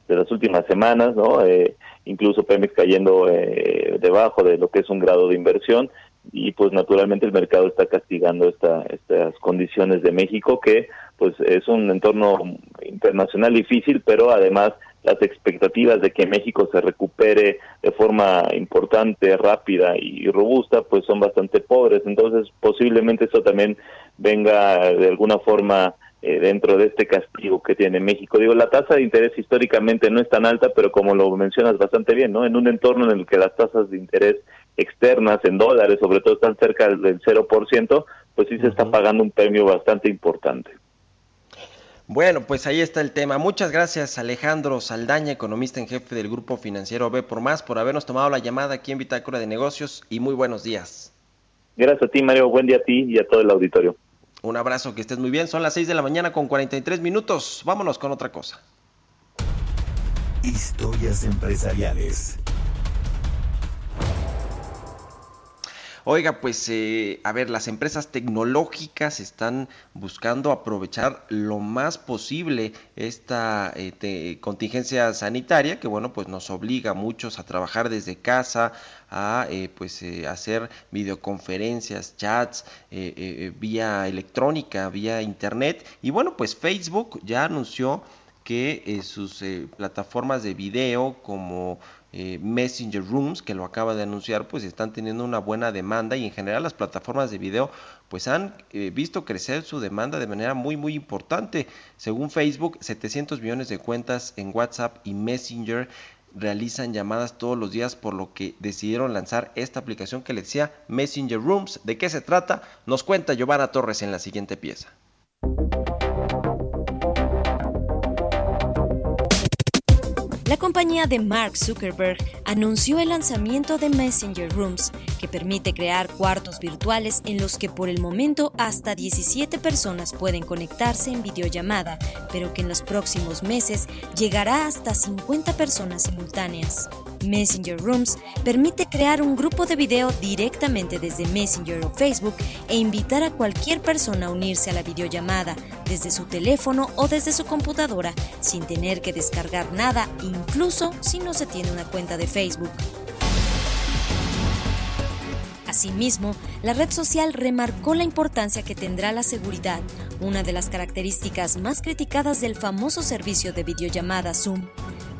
de las últimas semanas, ¿no? Eh, incluso Pemex cayendo eh, debajo de lo que es un grado de inversión y pues naturalmente el mercado está castigando esta, estas condiciones de México que pues es un entorno internacional difícil, pero además las expectativas de que México se recupere de forma importante, rápida y robusta, pues son bastante pobres. Entonces, posiblemente eso también venga de alguna forma eh, dentro de este castigo que tiene México. Digo, la tasa de interés históricamente no es tan alta, pero como lo mencionas bastante bien, ¿no? En un entorno en el que las tasas de interés externas en dólares, sobre todo, están cerca del 0%, pues sí se está pagando un premio bastante importante. Bueno, pues ahí está el tema. Muchas gracias Alejandro Saldaña, economista en jefe del Grupo Financiero B por Más, por habernos tomado la llamada aquí en Bitácora de Negocios y muy buenos días. Gracias a ti, Mario. Buen día a ti y a todo el auditorio. Un abrazo, que estés muy bien. Son las 6 de la mañana con 43 minutos. Vámonos con otra cosa. Historias empresariales. Oiga, pues eh, a ver, las empresas tecnológicas están buscando aprovechar lo más posible esta eh, contingencia sanitaria que bueno, pues nos obliga a muchos a trabajar desde casa, a eh, pues hacer videoconferencias, chats vía electrónica, vía internet. Y bueno, pues Facebook ya anunció que sus plataformas de video como eh, Messenger Rooms, que lo acaba de anunciar, pues están teniendo una buena demanda y en general las plataformas de video pues han eh, visto crecer su demanda de manera muy muy importante. Según Facebook, 700 millones de cuentas en WhatsApp y Messenger realizan llamadas todos los días, por lo que decidieron lanzar esta aplicación que le decía Messenger Rooms. ¿De qué se trata? Nos cuenta Giovanna Torres en la siguiente pieza. Compañía de Mark Zuckerberg anunció el lanzamiento de Messenger Rooms, que permite crear cuartos virtuales en los que por el momento hasta 17 personas pueden conectarse en videollamada, pero que en los próximos meses llegará hasta 50 personas simultáneas. Messenger Rooms permite crear un grupo de video directamente desde Messenger o Facebook e invitar a cualquier persona a unirse a la videollamada desde su teléfono o desde su computadora sin tener que descargar nada, incluso si no se tiene una cuenta de Facebook. Asimismo, la red social remarcó la importancia que tendrá la seguridad, una de las características más criticadas del famoso servicio de videollamada Zoom.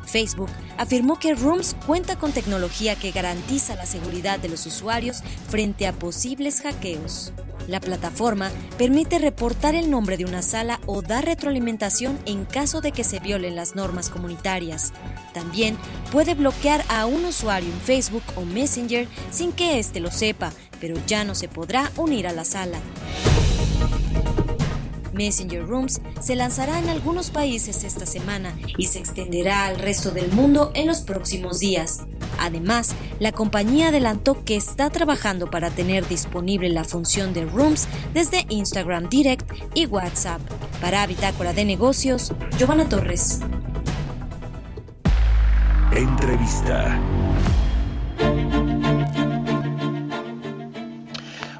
Facebook afirmó que Rooms cuenta con tecnología que garantiza la seguridad de los usuarios frente a posibles hackeos. La plataforma permite reportar el nombre de una sala o dar retroalimentación en caso de que se violen las normas comunitarias. También puede bloquear a un usuario en Facebook o Messenger sin que éste lo sepa, pero ya no se podrá unir a la sala. Messenger Rooms se lanzará en algunos países esta semana y se extenderá al resto del mundo en los próximos días. Además, la compañía adelantó que está trabajando para tener disponible la función de Rooms desde Instagram Direct y WhatsApp. Para Bitácora de Negocios, Giovanna Torres. Entrevista.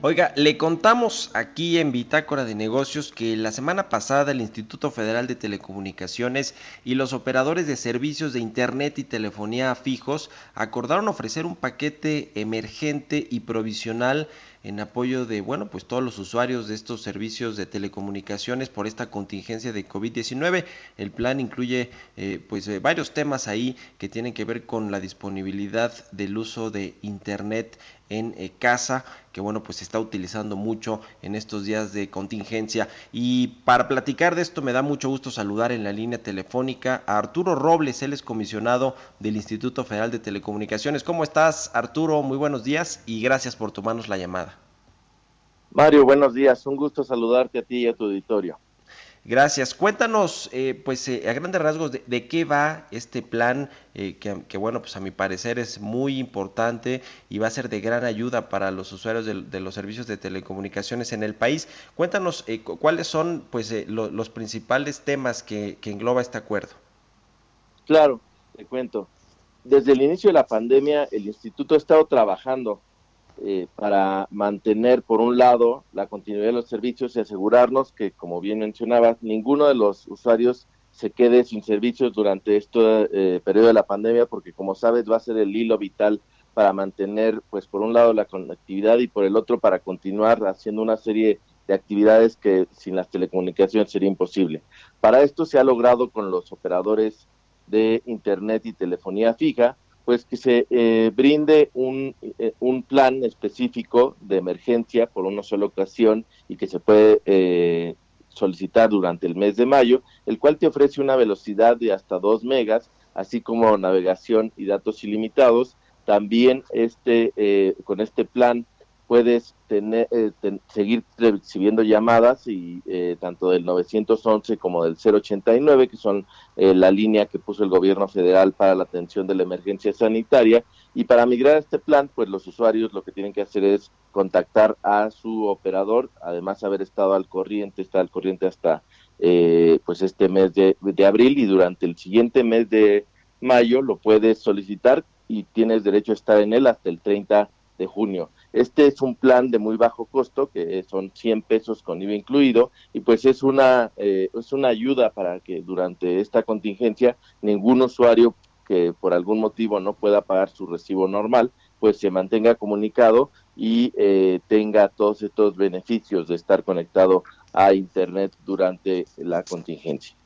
Oiga, le contamos aquí en Bitácora de Negocios que la semana pasada el Instituto Federal de Telecomunicaciones y los operadores de servicios de Internet y telefonía fijos acordaron ofrecer un paquete emergente y provisional en apoyo de, bueno, pues todos los usuarios de estos servicios de telecomunicaciones por esta contingencia de COVID-19. El plan incluye, eh, pues, eh, varios temas ahí que tienen que ver con la disponibilidad del uso de Internet en eh, casa, que bueno, pues se está utilizando mucho en estos días de contingencia. Y para platicar de esto me da mucho gusto saludar en la línea telefónica a Arturo Robles, él es comisionado del Instituto Federal de Telecomunicaciones. ¿Cómo estás, Arturo? Muy buenos días y gracias por tomarnos la llamada. Mario, buenos días. Un gusto saludarte a ti y a tu auditorio. Gracias. Cuéntanos, eh, pues eh, a grandes rasgos, de, qué va este plan, eh, que, bueno, pues a mi parecer es muy importante y va a ser de gran ayuda para los usuarios de, los servicios de telecomunicaciones en el país. Cuéntanos cuáles son, pues, los principales temas que, que engloba este acuerdo. Claro, te cuento. Desde el inicio de la pandemia, el instituto ha estado trabajando eh, para mantener, por un lado, la continuidad de los servicios y asegurarnos que, como bien mencionabas, ninguno de los usuarios se quede sin servicios durante este eh, periodo de la pandemia, porque, como sabes, va a ser el hilo vital para mantener, pues, por un lado, la conectividad y por el otro, para continuar haciendo una serie de actividades que sin las telecomunicaciones sería imposible. Para esto se ha logrado con los operadores de Internet y telefonía fija, pues que se eh, brinde un, eh, un, plan específico de emergencia por una sola ocasión y que se puede eh, solicitar durante el mes de mayo, el cual te ofrece una velocidad de hasta 2 megas, así como navegación y datos ilimitados. También este, con este plan puedes tener, eh, seguir recibiendo llamadas y eh, tanto del 911 como del 089, que son eh, la línea que puso el gobierno federal para la atención de la emergencia sanitaria. Y para migrar a este plan, pues los usuarios lo que tienen que hacer es contactar a su operador, además haber estado al corriente, está al corriente hasta pues este mes de, de abril y durante el siguiente mes de mayo lo puedes solicitar y tienes derecho a estar en él hasta el 30 de junio. Este es un plan de muy bajo costo, que son 100 pesos con IVA incluido, y pues es una, eh, es una ayuda para que durante esta contingencia ningún usuario que por algún motivo no pueda pagar su recibo normal, pues se mantenga comunicado y eh, tenga todos estos beneficios de estar conectado a Internet durante la contingencia.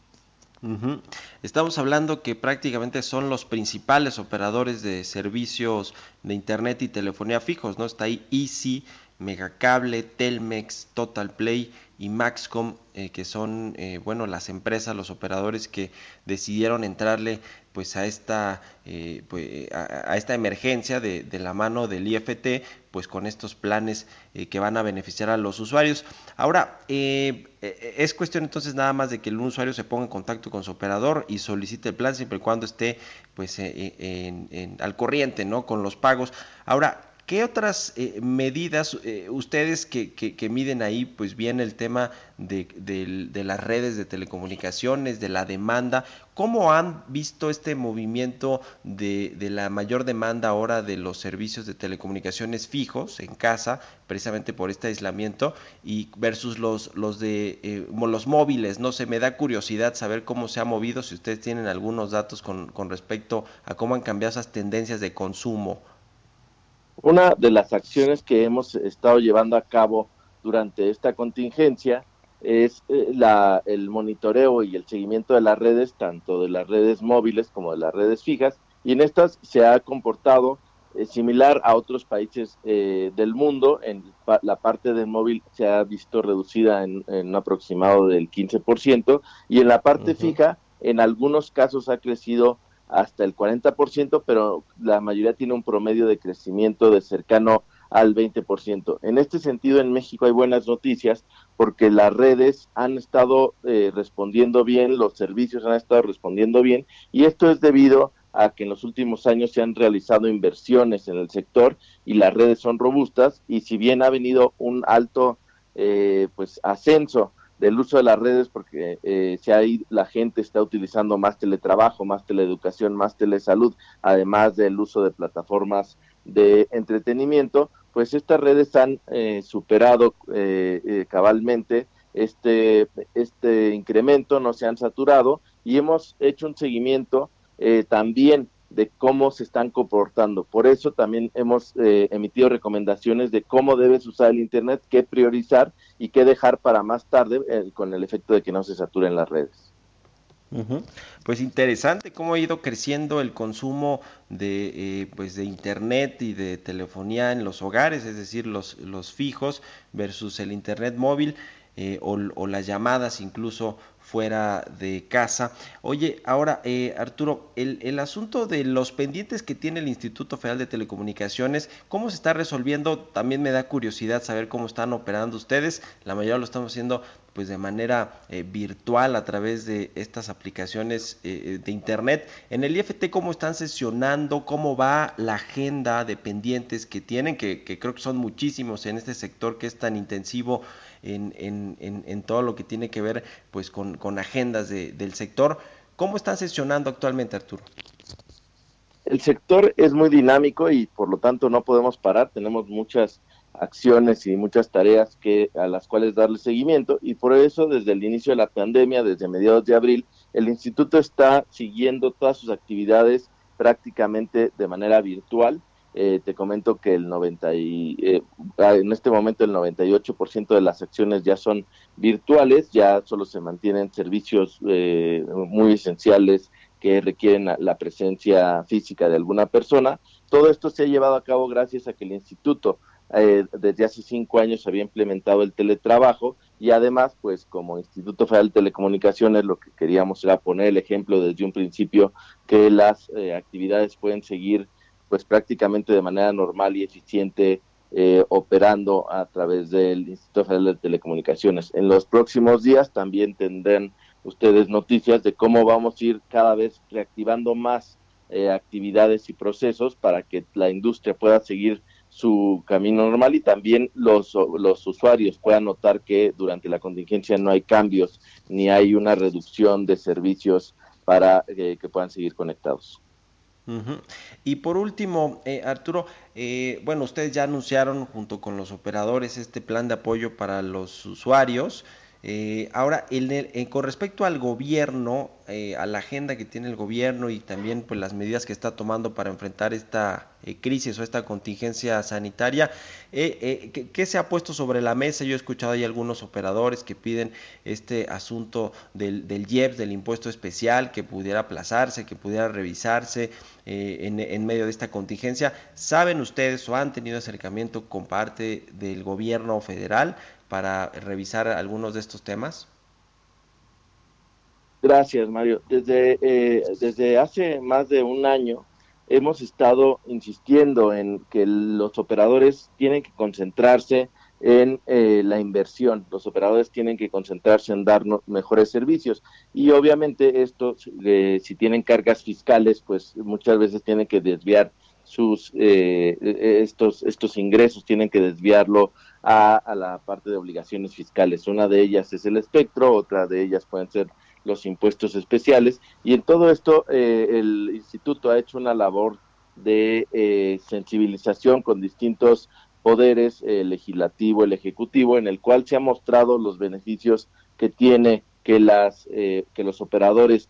Estamos hablando que prácticamente son los principales operadores de servicios de Internet y telefonía fijos, ¿no? Está ahí Easy, Megacable, Telmex, Total Play y Maxcom, eh, que son, eh, bueno, las empresas, los operadores que decidieron entrarle pues a esta, eh, pues, a, esta emergencia de, la mano del IFT, pues con estos planes que van a beneficiar a los usuarios. Ahora, es cuestión entonces nada más de que el usuario se ponga en contacto con su operador y solicite el plan siempre y cuando esté pues al corriente, ¿no? Con los pagos. Ahora, ¿Qué otras eh, medidas eh, ustedes que, que, miden ahí, pues bien el tema de, las redes de telecomunicaciones, de la demanda, cómo han visto este movimiento de, la mayor demanda ahora de los servicios de telecomunicaciones fijos en casa, precisamente por este aislamiento, y versus los, los de eh, los móviles? No sé, me da curiosidad saber cómo se ha movido, si ustedes tienen algunos datos con, con respecto a cómo han cambiado esas tendencias de consumo. Una de las acciones que hemos estado llevando a cabo durante esta contingencia es eh, la, el monitoreo y el seguimiento de las redes, tanto de las redes móviles como de las redes fijas, y en estas se ha comportado eh, similar a otros países eh, del mundo. En la parte del móvil se ha visto reducida en, un aproximado del 15%, y en la parte fija, en algunos casos ha crecido hasta el 40%, pero la mayoría tiene un promedio de crecimiento de cercano al 20%. En este sentido, en México hay buenas noticias porque las redes han estado eh, respondiendo bien, los servicios han estado respondiendo bien, y esto es debido a que en los últimos años se han realizado inversiones en el sector y las redes son robustas, y si bien ha venido un alto eh, pues ascenso del uso de las redes porque eh, si hay, la gente está utilizando más teletrabajo, más teleeducación, más telesalud, además del uso de plataformas de entretenimiento, pues estas redes han eh, superado eh, eh, cabalmente este, este incremento, no se han saturado y hemos hecho un seguimiento también de cómo se están comportando. Por eso también hemos eh, emitido recomendaciones de cómo debes usar el Internet, qué priorizar y qué dejar para más tarde eh, con el efecto de que no se saturen las redes. Pues interesante cómo ha ido creciendo el consumo de, eh, pues de internet y de telefonía en los hogares, es decir, los, los fijos versus el internet móvil o, o, las llamadas incluso fuera de casa. Oye, ahora, eh, Arturo, el, el, asunto de los pendientes que tiene el Instituto Federal de Telecomunicaciones, ¿cómo se está resolviendo? También me da curiosidad saber cómo están operando ustedes. La mayoría lo estamos haciendo pues de manera eh, virtual a través de estas aplicaciones eh, de internet. En el IFT, ¿cómo están sesionando? ¿Cómo va la agenda de pendientes que tienen? Que, que creo que son muchísimos en este sector que es tan intensivo en, en, en, todo lo que tiene que ver pues con, con agendas de, del sector. ¿Cómo están sesionando actualmente, Arturo? El sector es muy dinámico y por lo tanto no podemos parar. Tenemos muchas acciones y muchas tareas que a las cuales darle seguimiento y por eso desde el inicio de la pandemia, desde mediados de abril, el instituto está siguiendo todas sus actividades prácticamente de manera virtual eh, te comento que el 90 y, eh, ah, en este momento el 98% de las acciones ya son virtuales, ya solo se mantienen servicios eh, muy esenciales que requieren la presencia física de alguna persona. Todo esto se ha llevado a cabo gracias a que el instituto desde hace cinco años había implementado el teletrabajo y además, pues como Instituto Federal de Telecomunicaciones, lo que queríamos era poner el ejemplo desde un principio que las actividades pueden seguir pues prácticamente de manera normal y eficiente eh, operando a través del Instituto Federal de Telecomunicaciones. En los próximos días también tendrán ustedes noticias de cómo vamos a ir cada vez reactivando más eh, actividades y procesos para que la industria pueda seguir su camino normal y también los, los usuarios puedan notar que durante la contingencia no hay cambios ni hay una reducción de servicios para eh, que puedan seguir conectados. Y por último, eh, Arturo, eh, bueno, ustedes ya anunciaron junto con los operadores este plan de apoyo para los usuarios. Eh, ahora, con respecto al gobierno, eh, a la agenda que tiene el gobierno y también pues las medidas que está tomando para enfrentar esta eh, crisis o esta contingencia sanitaria, ¿qué, se ha puesto sobre la mesa? Yo he escuchado ahí algunos operadores que piden este asunto del, del IEPS, del impuesto especial, que pudiera aplazarse, que pudiera revisarse en, en medio de esta contingencia. ¿Saben ustedes o han tenido acercamiento con parte del gobierno federal? Para revisar algunos de estos temas? Gracias, Mario. Desde, eh, desde hace más de un año hemos estado insistiendo en que los operadores tienen que concentrarse en eh, la inversión. Los operadores tienen que concentrarse en darnos mejores servicios y obviamente esto, eh, si tienen cargas fiscales, pues muchas veces tienen que desviar sus estos estos ingresos, tienen que desviarlo a, la parte de obligaciones fiscales. Una de ellas es el espectro, otra de ellas pueden ser los impuestos especiales. Y en todo esto, eh, el instituto ha hecho una labor de eh, sensibilización con distintos poderes, el legislativo, el ejecutivo, en el cual se ha mostrado los beneficios que tiene que las eh, que los operadores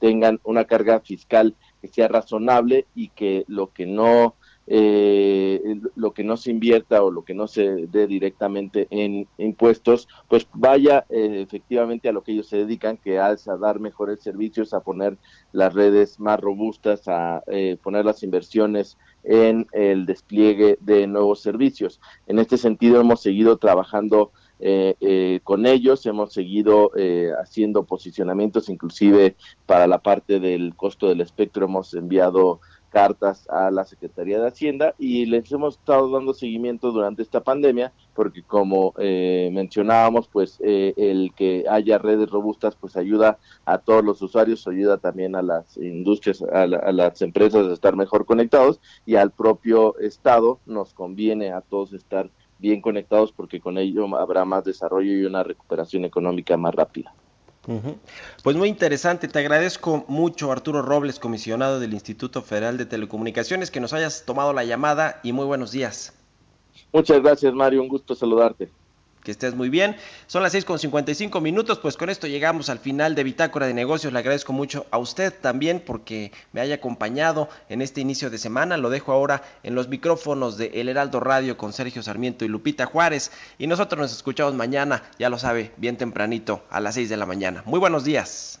tengan una carga fiscal que sea razonable y que lo que no eh, lo que no se invierta o lo que no se dé directamente en impuestos, pues vaya eh, efectivamente a lo que ellos se dedican, que es a dar mejores servicios, a poner las redes más robustas, a eh, poner las inversiones en el despliegue de nuevos servicios. En este sentido hemos seguido trabajando eh, con ellos, hemos seguido haciendo posicionamientos, inclusive para la parte del costo del espectro hemos enviado cartas a la Secretaría de Hacienda y les hemos estado dando seguimiento durante esta pandemia porque como eh, mencionábamos pues eh, el que haya redes robustas pues ayuda a todos los usuarios ayuda también a las industrias a, las empresas a estar mejor conectados y al propio estado nos conviene a todos estar bien conectados porque con ello habrá más desarrollo y una recuperación económica más rápida. Pues muy interesante, te agradezco mucho Arturo Robles, comisionado del Instituto Federal de Telecomunicaciones, que nos hayas tomado la llamada y muy buenos días. Muchas gracias Mario, un gusto saludarte que estés muy bien. Son las 6 con 55 minutos, pues con esto llegamos al final de Bitácora de Negocios. Le agradezco mucho a usted también porque me haya acompañado en este inicio de semana. Lo dejo ahora en los micrófonos de El Heraldo Radio con Sergio Sarmiento y Lupita Juárez. Y nosotros nos escuchamos mañana, ya lo sabe, bien tempranito, a las 6 de la mañana. Muy buenos días.